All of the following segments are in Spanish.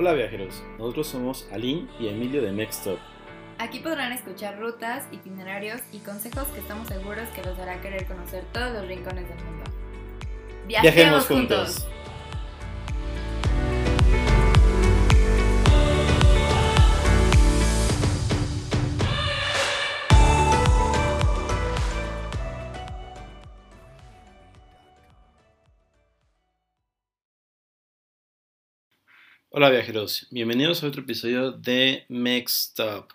Hola viajeros, nosotros somos Aline y Emilio de Mextop. Aquí podrán escuchar rutas, itinerarios y consejos que estamos seguros que los hará querer conocer todos los rincones del mundo. Viajemos juntos. Hola viajeros, bienvenidos a otro episodio de Mextop.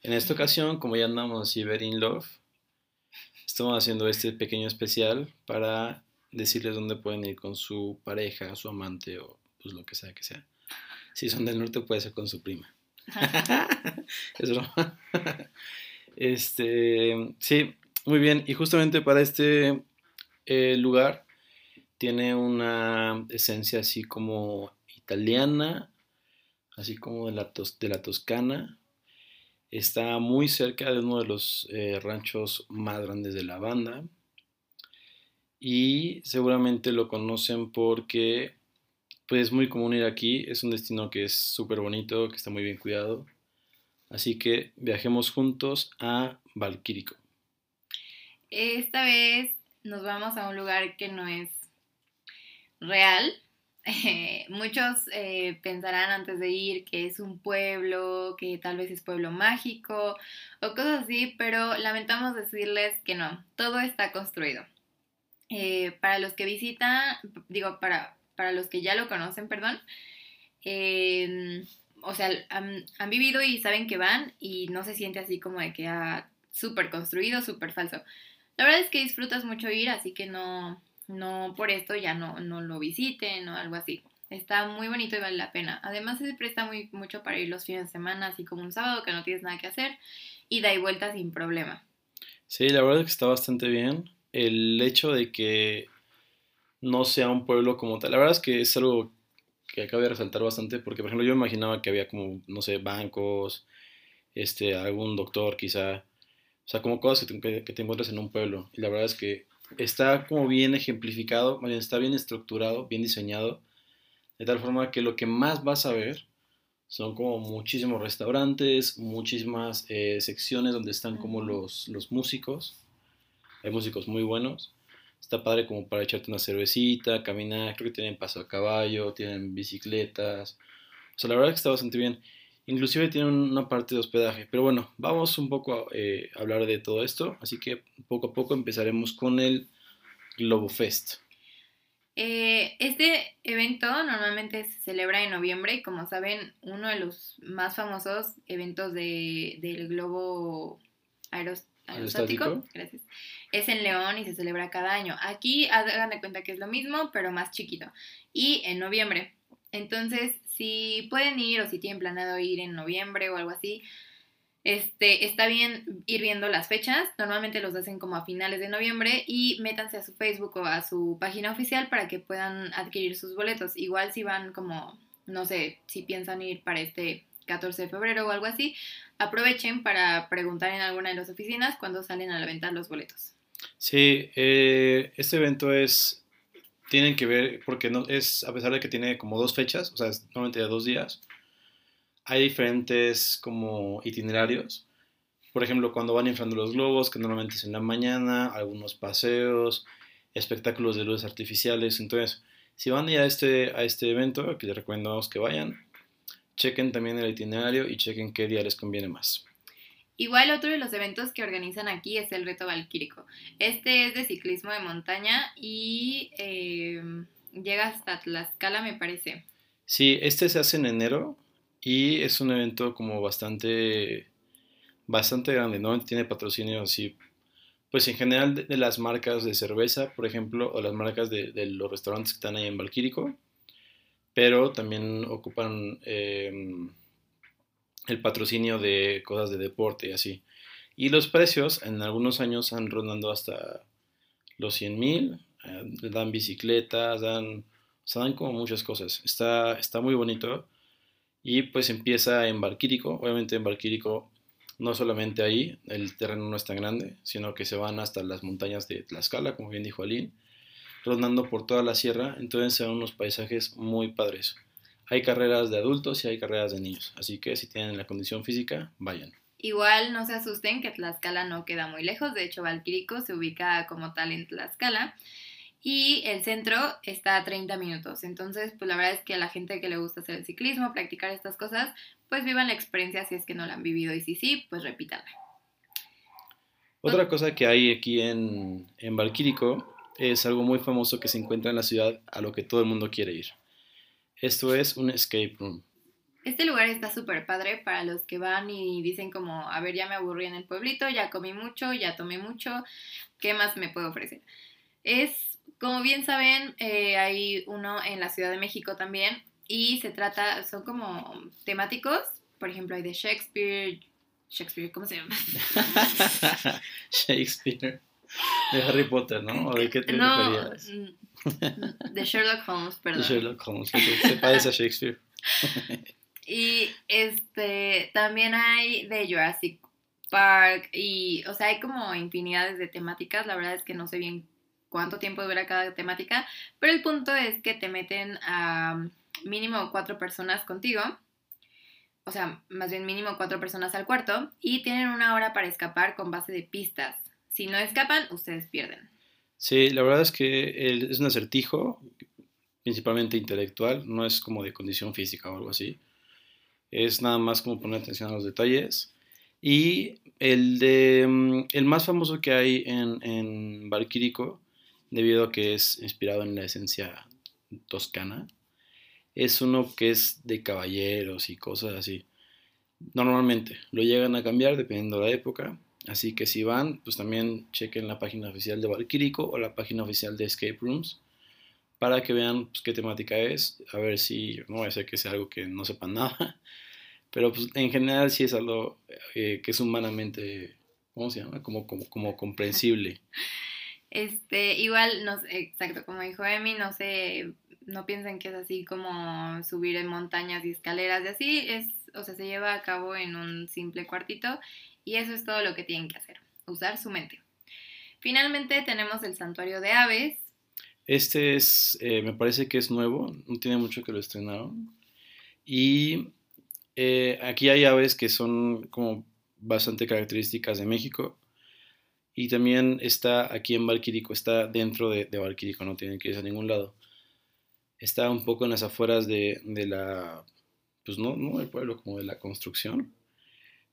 En esta ocasión, como ya andamos así in love, estamos haciendo este pequeño especial para decirles dónde pueden ir con su pareja, su amante o pues lo que sea que sea. Si son del norte puede ser con su prima. es broma. este, sí, muy bien. Y justamente para este eh, lugar tiene una esencia así como italiana, así como de la, de la Toscana. Está muy cerca de uno de los eh, ranchos más grandes de la banda. Y seguramente lo conocen porque pues es muy común ir aquí. Es un destino que es súper bonito, que está muy bien cuidado. Así que viajemos juntos a Valquírico. Esta vez nos vamos a un lugar que no es real, eh, muchos eh, pensarán antes de ir que es un pueblo, que tal vez es pueblo mágico o cosas así, pero lamentamos decirles que no, todo está construido. Eh, para los que visitan, digo, para, para los que ya lo conocen, perdón, o sea, han, vivido y saben que van y no se siente así como de que ha súper construido, súper falso. La verdad es que disfrutas mucho ir, así que no, no por esto ya no, no lo visiten o algo así. Está muy bonito y vale la pena. Además se presta muy, mucho para ir los fines de semana, así como un sábado que no tienes nada que hacer y da y vuelta sin problema. Sí, la verdad es que está bastante bien. El hecho de que no sea un pueblo como tal, la verdad es que es algo que acabo de resaltar bastante porque, por ejemplo, yo imaginaba que había como, no sé, bancos, este, algún doctor quizá, o sea, como cosas que que te encuentras en un pueblo. Y la verdad es que está como bien ejemplificado, está bien estructurado, bien diseñado, de tal forma que lo que más vas a ver son como muchísimos restaurantes, muchísimas eh, secciones donde están como los, los músicos, hay músicos muy buenos, está padre como para echarte una cervecita, caminar, creo que tienen paso a caballo, tienen bicicletas, o sea, la verdad que está bastante bien. Inclusive tiene una parte de hospedaje. Pero bueno, vamos un poco eh, a hablar de todo esto. Así que poco a poco empezaremos con el Globo Fest. Eh, este evento normalmente se celebra en noviembre y como saben, uno de los más famosos eventos de, del globo aerostático, gracias, es en León y se celebra cada año. Aquí hagan de cuenta que es lo mismo, pero más chiquito. Y en noviembre. Entonces, si pueden ir o si tienen planeado ir en noviembre o algo así, este, está bien ir viendo las fechas. Normalmente los hacen como a finales de noviembre y métanse a su Facebook o a su página oficial para que puedan adquirir sus boletos. Igual si van como, no sé, si piensan ir para este 14 de febrero o algo así, aprovechen para preguntar en alguna de las oficinas cuando salen a la venta los boletos. Sí, eh, este evento es tienen que ver, porque es, a pesar de que tiene como dos fechas, o sea, normalmente de dos días, hay diferentes como itinerarios. Por ejemplo, cuando van inflando los globos, que normalmente es en la mañana, algunos paseos, espectáculos de luces artificiales. Entonces, si van a ir a este, a este evento, que les recomendamos que vayan, chequen también el itinerario y chequen qué día les conviene más. Igual otro de los eventos que organizan aquí es el Reto Valquírico. Este es de ciclismo de montaña y eh, llega hasta Tlaxcala, me parece. Sí, este se hace en enero y es un evento como bastante, bastante grande, ¿no? Tiene patrocinio así, pues en general de, las marcas de cerveza, por ejemplo, o las marcas de, los restaurantes que están ahí en Valquírico, pero también ocupan... Em, el patrocinio de cosas de deporte y así. Y los precios en algunos años han rondando hasta los 100 mil, eh, dan bicicletas, dan, o dan como muchas cosas. Está, está muy bonito. Y pues empieza en Valquírico. Obviamente en Valquírico no solamente ahí, el terreno no es tan grande, sino que se van hasta las montañas de Tlaxcala, como bien dijo Aline, rondando por toda la sierra. Entonces se unos paisajes muy padres. Hay carreras de adultos y hay carreras de niños. Así que si tienen la condición física, vayan. Igual no se asusten que Tlaxcala no queda muy lejos, de hecho Valquirico se ubica como tal en Tlaxcala y el centro está a 30 minutos. Entonces, pues la verdad es que a la gente que le gusta hacer el ciclismo, practicar estas cosas, pues vivan la experiencia si es que no la han vivido y si sí, pues repítanla. Otra cosa que hay aquí en, en Valquírico es algo muy famoso que se encuentra en la ciudad a lo que todo el mundo quiere ir. Esto es un escape room. Este lugar está súper padre para los que van y dicen como, a ver, ya me aburrí en el pueblito, ya comí mucho, ya tomé mucho, ¿qué más me puedo ofrecer? Es, como bien saben, eh, hay uno en la Ciudad de México también y se trata, son como temáticos, por ejemplo, hay de Shakespeare, Shakespeare, ¿cómo se llama? Shakespeare. De Harry Potter, ¿no? ¿O de qué te no, referías? mm, de Sherlock Holmes, perdón. De Sherlock Holmes, que se parece a Shakespeare. Y este también hay de Jurassic Park y, o sea, hay como infinidades de temáticas. La verdad es que no sé bien cuánto tiempo dura cada temática, pero el punto es que te meten a mínimo cuatro personas contigo. O sea, más bien mínimo cuatro personas al cuarto y tienen una hora para escapar con base de pistas. Si no escapan, ustedes pierden. Sí, la verdad es que es un acertijo, principalmente intelectual, no es como de condición física o algo así. Es nada más como poner atención a los detalles. Y el de mm, el más famoso que hay en, en Valquírico, debido a que es inspirado en la esencia toscana, es uno que es de caballeros y cosas así. Normalmente lo llegan a cambiar dependiendo de la época. Así que si van, pues también chequen la página oficial de Valquírico o la página oficial de Escape Rooms para que vean pues, qué temática es. A ver si, no voy a ser que sea algo que no sepan nada, pero pues en general sí es algo eh, que es humanamente, ¿cómo se llama? Como, como, como comprensible. Este, igual, no sé, exacto, como dijo Emi, no sé, no piensen que es así como subir en montañas y escaleras y así, es, o sea, se lleva a cabo en un simple cuartito y eso es todo lo que tienen que hacer, usar su mente. Finalmente tenemos el santuario de aves, Este es, eh, me parece que es nuevo, no tiene mucho que lo estrenaron. Y eh, aquí hay aves que son como bastante características de México. Y también está aquí en Valquírico, está dentro de, de no tienen que irse a ningún lado. Está un poco en las afueras de, de la, pues no, no del pueblo, como de la construcción.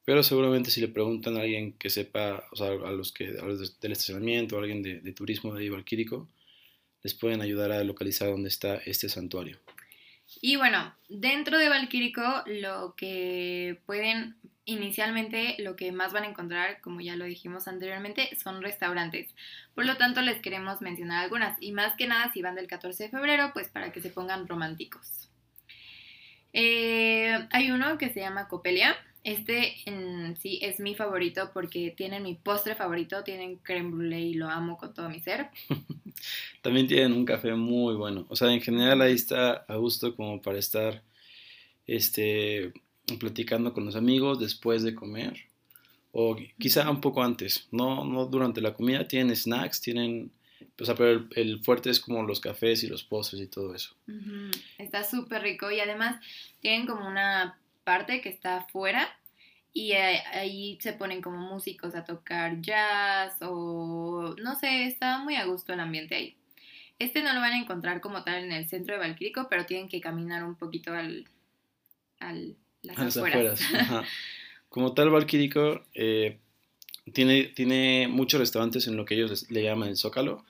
Pero seguramente si le preguntan a alguien que sepa, o sea, a los que, a del estacionamiento, a alguien de, de turismo de Valquírico, les pueden ayudar a localizar dónde está este santuario. Y bueno, dentro de Valquírico lo que pueden inicialmente lo que más van a encontrar, como ya lo dijimos anteriormente, son restaurantes. Por lo tanto, les queremos mencionar algunas y más que nada si van del 14 de febrero, pues para que se pongan románticos. Eh, hay uno que se llama Copelia. Este en sí es mi favorito porque tienen mi postre favorito, tienen creme brulee y lo amo con todo mi ser. También tienen un café muy bueno. O sea, en general ahí está a gusto como para estar este, platicando con los amigos después de comer. O quizá un poco antes. No, no durante la comida. Tienen snacks, tienen... O sea, pero el, el fuerte es como los cafés y los postres y todo eso. Está súper rico y además tienen como una parte que está afuera y eh, ahí se ponen como músicos a tocar jazz o no sé, está muy a gusto el ambiente ahí. Este no lo van a encontrar como tal en el centro de Valquírico, pero tienen que caminar un poquito al, al las A las afueras. afueras. Como tal, Valquírico eh, tiene, tiene muchos restaurantes en lo que ellos les- le llaman el Zócalo,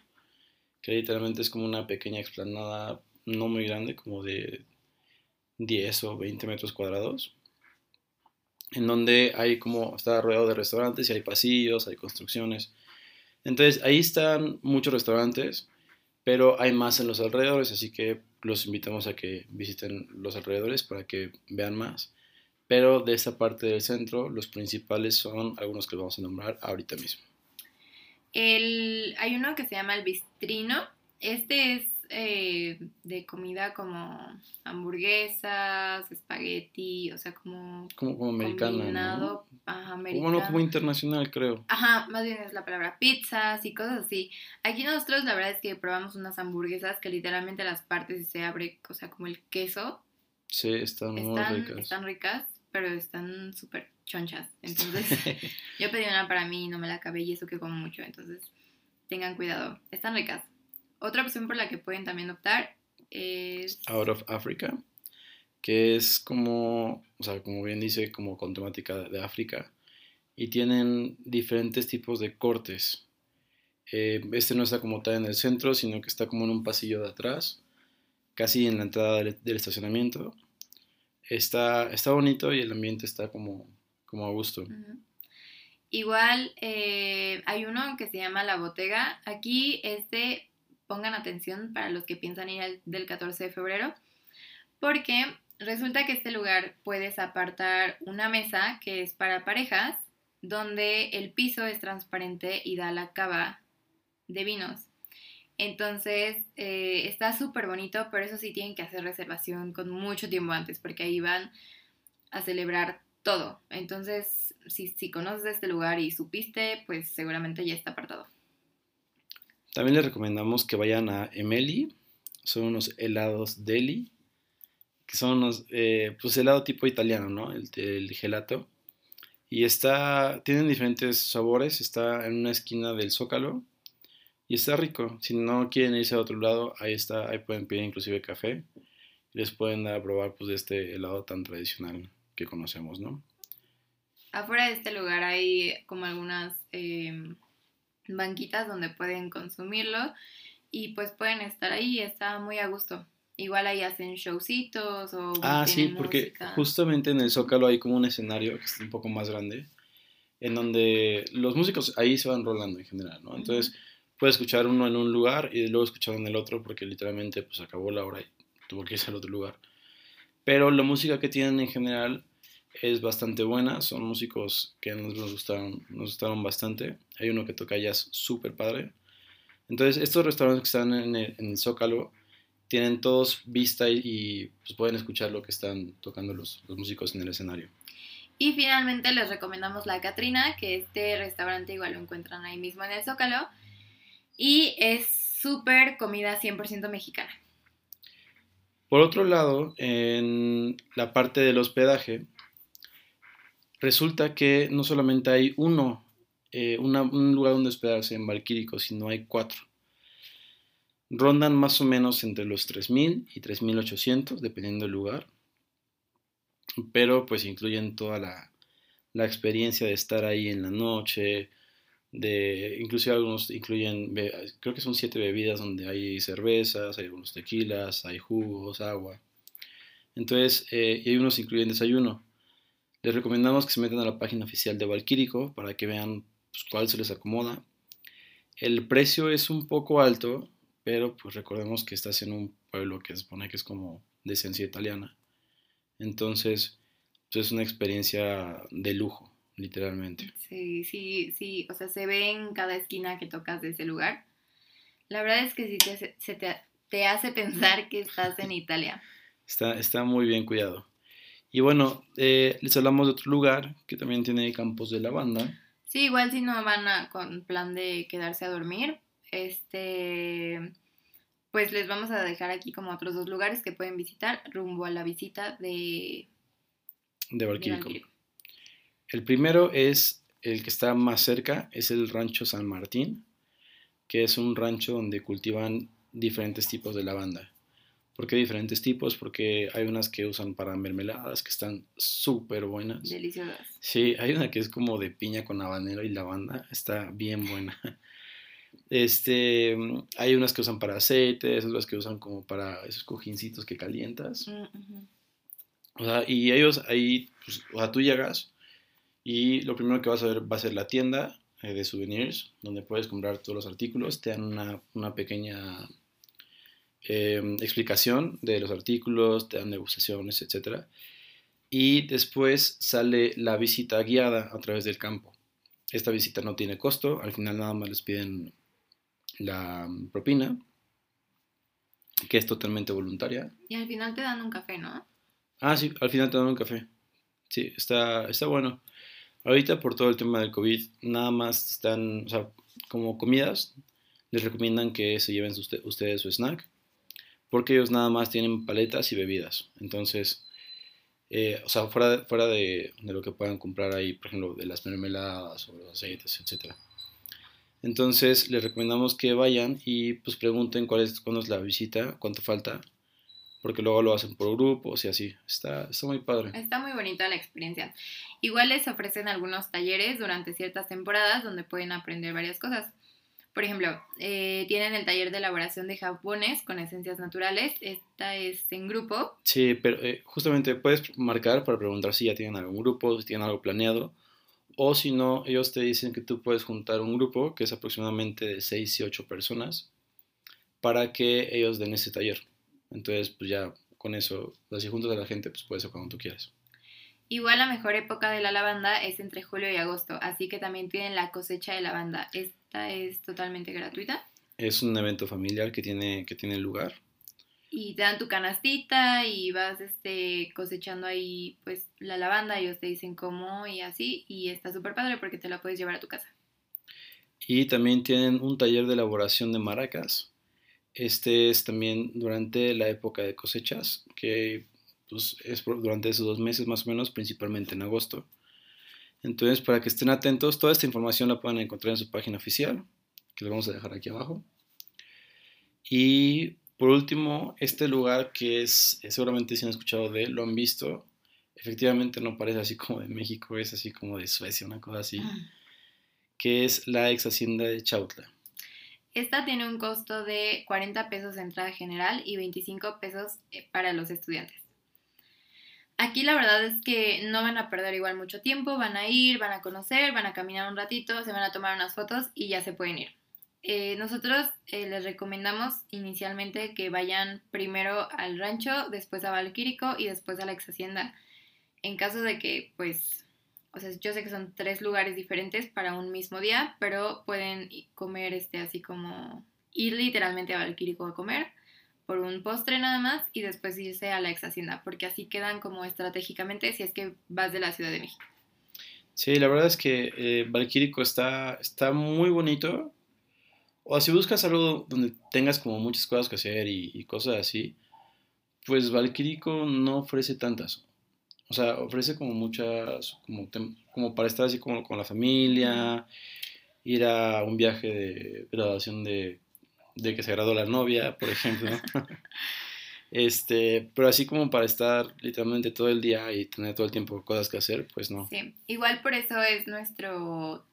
que literalmente es como una pequeña explanada no muy grande, como de 10 o 20 metros cuadrados, en donde hay como, está rodeado de restaurantes y hay pasillos, hay construcciones. Entonces ahí están muchos restaurantes, pero hay más en los alrededores, así que los invitamos a que visiten los alrededores para que vean más. Pero de esta parte del centro, los principales son algunos que vamos a nombrar ahorita mismo. El, hay uno que se llama el bistrino. Este es eh, de comida como hamburguesas, espagueti, o sea, como Como, como americana, ¿no? ajá, Bueno, americano. como internacional, creo. Ajá, más bien es la palabra pizzas y cosas así. Aquí nosotros la verdad es que probamos unas hamburguesas que literalmente las partes se abre, o sea, como el queso Sí, están muy ricas. están ricas, pero están súper chonchas. Entonces, yo pedí una para mí y no me la acabé y eso que como mucho. Entonces, tengan cuidado. Están ricas. Otra opción por la que pueden también optar es... Out of Africa, que es como, o sea, como bien dice, como con temática de África, y tienen diferentes tipos de cortes. Eh, este no está como tal en el centro, sino que está como en un pasillo de atrás, casi en la entrada del, del estacionamiento. Está, está bonito y el ambiente está como, como a gusto. Ujú. Igual eh, hay uno que se llama La Botega. Aquí este, pongan atención para los que piensan ir al, del 14 de febrero, porque resulta que este lugar puedes apartar una mesa que es para parejas, donde el piso es transparente y da la cava de vinos. Entonces eh, está súper bonito, pero eso sí tienen que hacer reservación con mucho tiempo antes, porque ahí van a celebrar todo. Entonces, si, si conoces este lugar y supiste, pues seguramente ya está apartado. También les recomendamos que vayan a Emeli, son unos helados deli, que son unos, eh, pues helado tipo italiano, ¿no? El, el gelato. Y está, tienen diferentes sabores, está en una esquina del Zócalo y está rico. Si no quieren irse a otro lado, ahí está, ahí pueden pedir inclusive café y les pueden dar a probar pues de este helado tan tradicional que conocemos, ¿no? Afuera de este lugar hay como algunas eh, banquitas donde pueden consumirlo y pues pueden estar ahí, está muy a gusto. Igual ahí hacen showcitos o Ah, sí, porque música. justamente en el Zócalo hay como un escenario que está un poco más grande, en donde los músicos ahí se van rolando en general, ¿no? Entonces puedes escuchar uno en un lugar y luego escuchar en el otro porque literalmente pues acabó la hora y tuvo que irse al otro lugar. Pero la música que tienen en general es bastante buena, son músicos que nos gustaron, nos gustaron bastante. Hay uno que toca jazz súper padre. Entonces estos restaurantes que están en el, en el Zócalo tienen todos vista y, y, pues pueden escuchar lo que están tocando los, los, músicos en el escenario. Y finalmente les recomendamos La Catrina, que este restaurante igual lo encuentran ahí mismo en el Zócalo. Y es súper comida 100% mexicana. Por otro lado, en la parte del hospedaje, resulta que no solamente hay uno, eh, un lugar donde hospedarse en Valquírico, sino hay cuatro rondan más o menos entre los 3.000 y 3.800, dependiendo del lugar. Pero pues incluyen toda la, experiencia de estar ahí en la noche, de inclusive algunos incluyen, creo que son siete bebidas donde hay cervezas, hay algunos tequilas, hay jugos, agua. Entonces, eh, y unos incluyen desayuno. Les recomendamos que se metan a la página oficial de Valquírico para que vean pues, cuál se les acomoda. El precio es un poco alto, pero pues recordemos que estás en un pueblo que se supone que es como de esencia italiana. Entonces, pues es una experiencia de lujo, literalmente. Sí, sí, sí, o sea, se ve en cada esquina que tocas de ese lugar. La verdad es que sí te, se te, te hace pensar que estás en Italia. Está, está muy bien cuidado. Y bueno, eh, les hablamos de otro lugar que también tiene campos de lavanda. Sí, igual si no van a, con plan de quedarse a dormir, este, pues les vamos a dejar aquí como otros dos lugares que pueden visitar rumbo a la visita de, de Valquírico. El primero es el que está más cerca, es el rancho San Martín, que es un rancho donde cultivan diferentes tipos de lavanda. ¿Por qué diferentes tipos? Porque hay unas que usan para mermeladas que están súper buenas. Deliciosas. Sí, hay una que es como de piña con habanero y lavanda, está bien buena. Este, hay unas que usan para aceites, otras que usan como para esos cojincitos que calientas. Mm -hmm. O sea, y ellos ahí, pues, o sea, tú llegas y lo primero que vas a ver va a ser la tienda eh, de souvenirs, donde puedes comprar todos los artículos, te dan una, una pequeña eh, explicación de los artículos, te dan degustaciones, etc. Y después sale la visita guiada a través del campo. Esta visita no tiene costo, al final nada más les piden la propina, que es totalmente voluntaria. Y al final te dan un café, ¿no? Ah, sí, al final te dan un café. Sí, está, está bueno. Ahorita por todo el tema del COVID, nada más están, o sea, como comidas, les recomiendan que se lleven usted, ustedes su snack, porque ellos nada más tienen paletas y bebidas. Entonces, eh, o sea, fuera, de, fuera de, lo que puedan comprar ahí, por ejemplo, de las mermeladas o los aceites, etc. Entonces, les recomendamos que vayan y pues pregunten cuál es, cuándo es la visita, cuánto falta, porque luego lo hacen por grupos y así. Está, está muy padre. Está muy bonita la experiencia. Igual les ofrecen algunos talleres durante ciertas temporadas donde pueden aprender varias cosas. Por ejemplo, eh, tienen el taller de elaboración de jabones con esencias naturales. Esta es en grupo. Sí, pero eh, justamente puedes marcar para preguntar si ya tienen algún grupo, si tienen algo planeado. O si no, ellos te dicen que tú puedes juntar un grupo que es aproximadamente de 6 y 8 personas para que ellos den ese taller. Entonces, pues ya con eso, si juntas a la gente, pues puedes ser cuando tú quieras. Igual la mejor época de la lavanda es entre julio y agosto, así que también tienen la cosecha de lavanda. Esta es totalmente gratuita. Es un evento familiar que tiene, que tiene lugar. Y te dan tu canastita y vas este, cosechando ahí pues la lavanda, ellos te dicen cómo y así, y está súper padre porque te la puedes llevar a tu casa. Y también tienen un taller de elaboración de maracas. Este es también durante la época de cosechas, que pues, es durante esos dos meses más o menos, principalmente en agosto. Entonces, para que estén atentos, toda esta información la pueden encontrar en su página oficial, que les vamos a dejar aquí abajo. Y por último, este lugar que es, seguramente si han escuchado de él, lo han visto, efectivamente no parece así como de México, es así como de Suecia, una cosa así, ah. que es la ex hacienda de Chautla. Esta tiene un costo de 40 pesos de entrada general y 25 pesos eh, para los estudiantes. Aquí la verdad es que no van a perder igual mucho tiempo, van a ir, van a conocer, van a caminar un ratito, se van a tomar unas fotos y ya se pueden ir. Eh, nosotros eh, les recomendamos inicialmente que vayan primero al rancho, después a Valquírico y después a la ex hacienda. En caso de que, pues, o sea, yo sé que son tres lugares diferentes para un mismo día, pero pueden comer este así como ir literalmente a Valquírico a comer por un postre nada más y después irse a la ex hacienda, porque así quedan como estratégicamente si es que vas de la Ciudad de México. Sí, la verdad es que eh, Valquírico está, está muy bonito. O si buscas algo donde tengas como muchas cosas que hacer y, cosas así, pues Valquírico no ofrece tantas. O sea, ofrece como muchas, como, como para estar así como con la familia, ir a un viaje de graduación de de que se graduó la novia, por ejemplo. este, pero así como para estar literalmente todo el día y tener todo el tiempo cosas que hacer, pues no. Sí, igual por eso es nuestro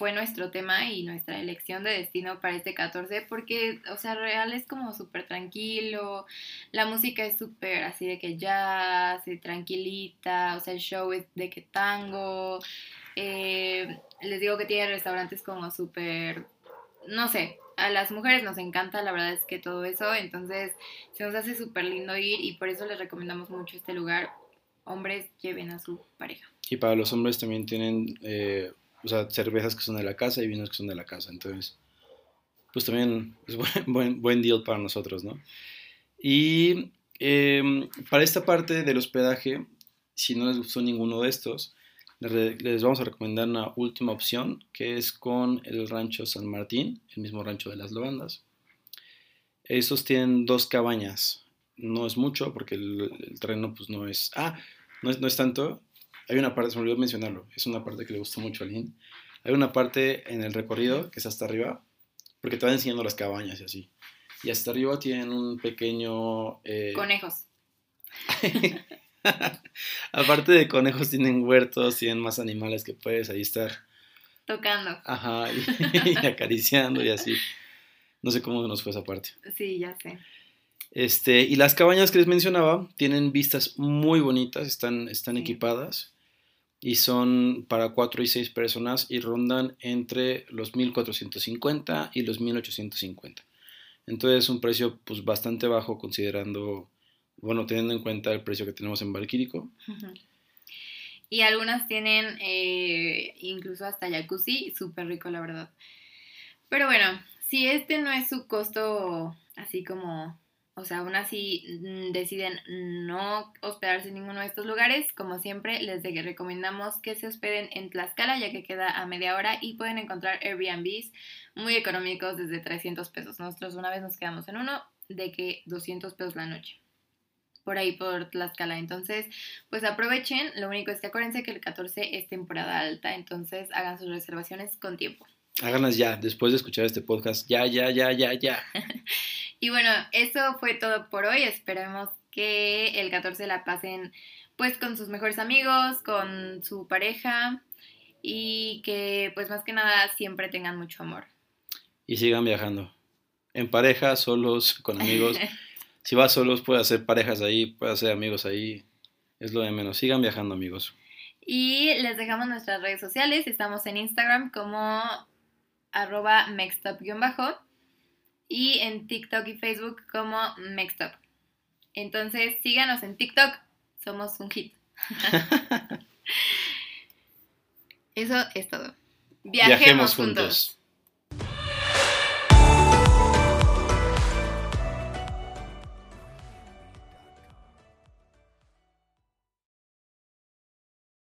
fue nuestro tema y nuestra elección de destino para este 14 porque, o sea, real es como súper tranquilo, la música es súper así de que se tranquilita, o sea, el show es de que tango, eh, les digo que tiene restaurantes como súper, no sé, a las mujeres nos encanta, la verdad es que todo eso, entonces se nos hace súper lindo ir y por eso les recomendamos mucho este lugar. Hombres, lleven a su pareja. Y para los hombres también tienen, eh, o sea, cervezas que son de la casa y vinos que son de la casa, entonces, pues también es buen, buen, deal para nosotros, ¿no? Y em, para esta parte del hospedaje, si no les gustó ninguno de estos, les vamos a recomendar una última opción que es con el rancho San Martín, el mismo rancho de las lavandas. Esos tienen dos cabañas. No es mucho porque el, terreno pues no es... Ah, no es, no es, tanto. Hay una parte, se me olvidó mencionarlo, es una parte que le gustó mucho a Lynn. Hay una parte en el recorrido que es hasta arriba, porque te van enseñando las cabañas y así. Y hasta arriba tienen un pequeño... Eh, Conejos. Aparte de conejos, tienen huertos, tienen más animales que puedes ahí estar. Tocando. Ajá, y, acariciando y así. No sé cómo nos fue esa parte. Sí, ya sé. Este, y las cabañas que les mencionaba tienen vistas muy bonitas, están, están equipadas y son para 4 y 6 personas y rondan entre los 1450 y los 1850. Entonces es un precio pues bastante bajo considerando bueno, teniendo en cuenta el precio que tenemos en Valquírico. Y algunas tienen eh, incluso hasta jacuzzi, súper rico la verdad. Pero bueno, si este no es su costo así como, o sea, aún así mm, deciden no hospedarse en ninguno de estos lugares, como siempre les recomendamos que se hospeden en Tlaxcala ya que queda a media hora y pueden encontrar Airbnbs muy económicos desde 300 pesos. Nosotros una vez nos quedamos en uno de que 200 pesos la noche. Por ahí, por Tlaxcala. Entonces, pues aprovechen. Lo único es que acuérdense que el 14 es temporada alta. Entonces, hagan sus reservaciones con tiempo. Háganlas ya, después de escuchar este podcast. Ya, ya, ya, ya, ya. y bueno, eso fue todo por hoy. Esperemos que el 14 la pasen pues con sus mejores amigos, con su pareja y que pues más que nada siempre tengan mucho amor. Y sigan viajando. En pareja, solos, con amigos. si vas solos, puedes hacer parejas ahí, puedes hacer amigos ahí. Es lo de menos. Sigan viajando, amigos. Y les dejamos nuestras redes sociales. Estamos en Instagram como arroba mextop-bajo y en TikTok y Facebook como mextop. Entonces síganos en TikTok, somos un hit. Eso es todo. Viajemos, juntos.